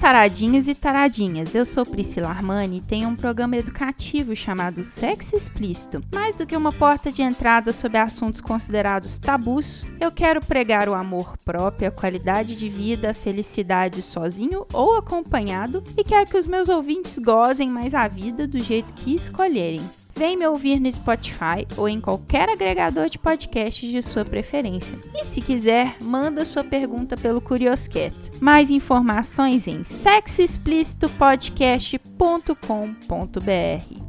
Taradinhos e taradinhas. Eu sou Priscila Armani e tenho um programa educativo chamado Sexo Explícito. Mais do que uma porta de entrada sobre assuntos considerados tabus, eu quero pregar o amor próprio, a qualidade de vida, a felicidade sozinho ou acompanhado e quero que os meus ouvintes gozem mais a vida do jeito que escolherem. Vem me ouvir no Spotify ou em qualquer agregador de podcasts de sua preferência. E se quiser, manda sua pergunta pelo Curioscat. Mais informações em sexoexplicitopodcast.com.br.